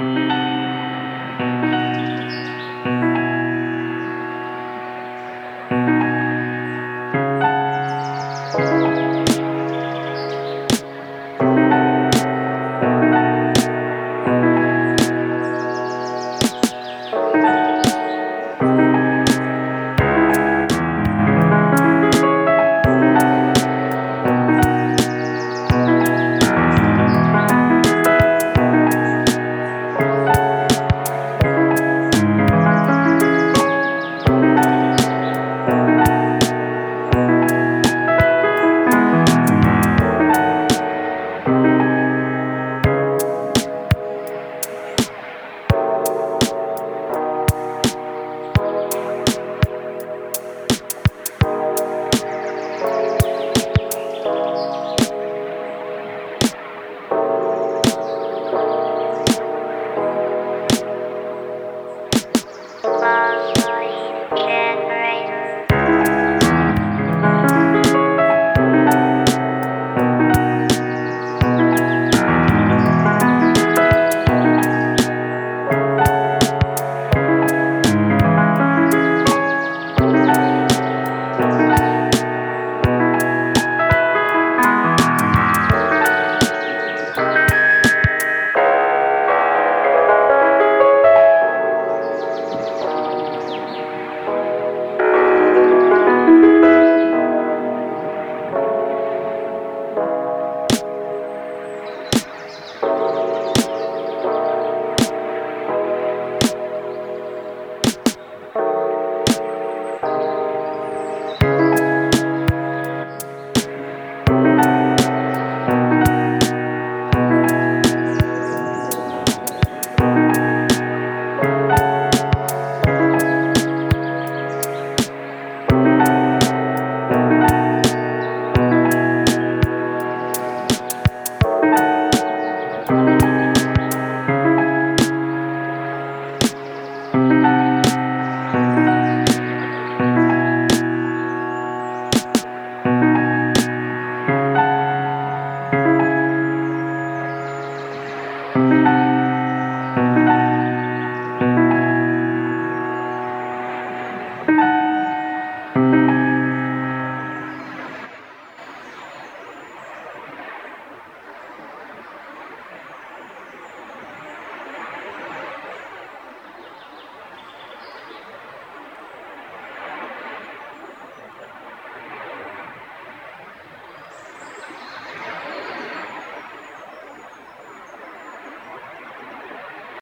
Música